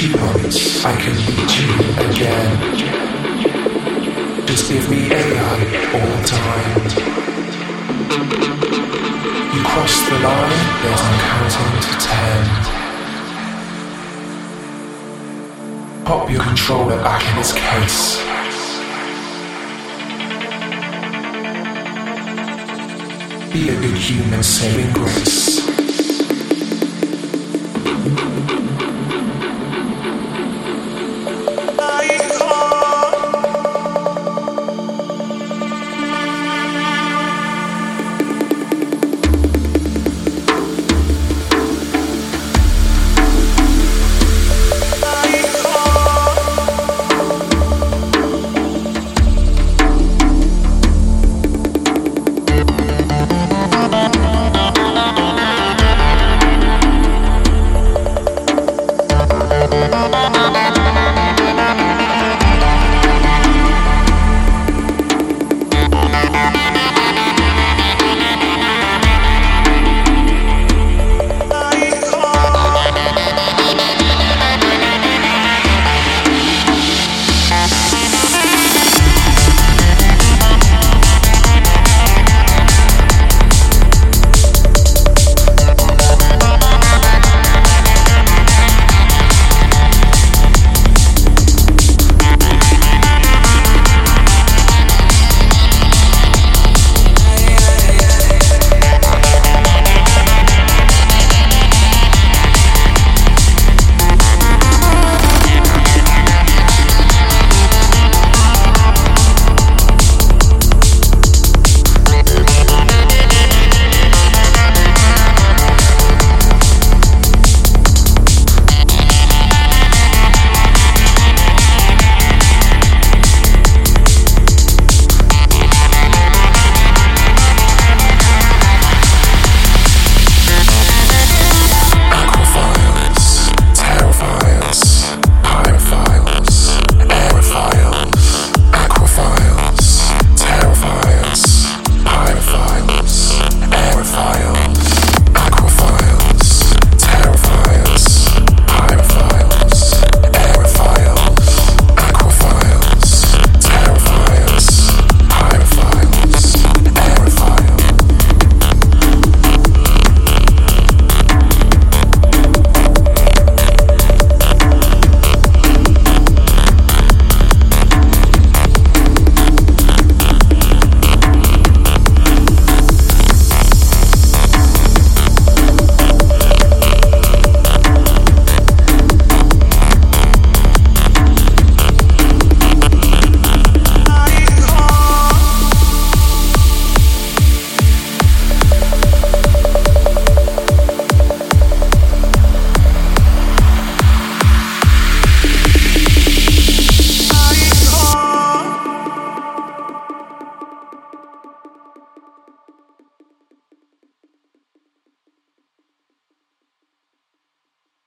You I can beat you again. Just give me AI all time. You cross the line, there's no counting to ten. Pop your controller back in its case. Be a good human saving grace. Thank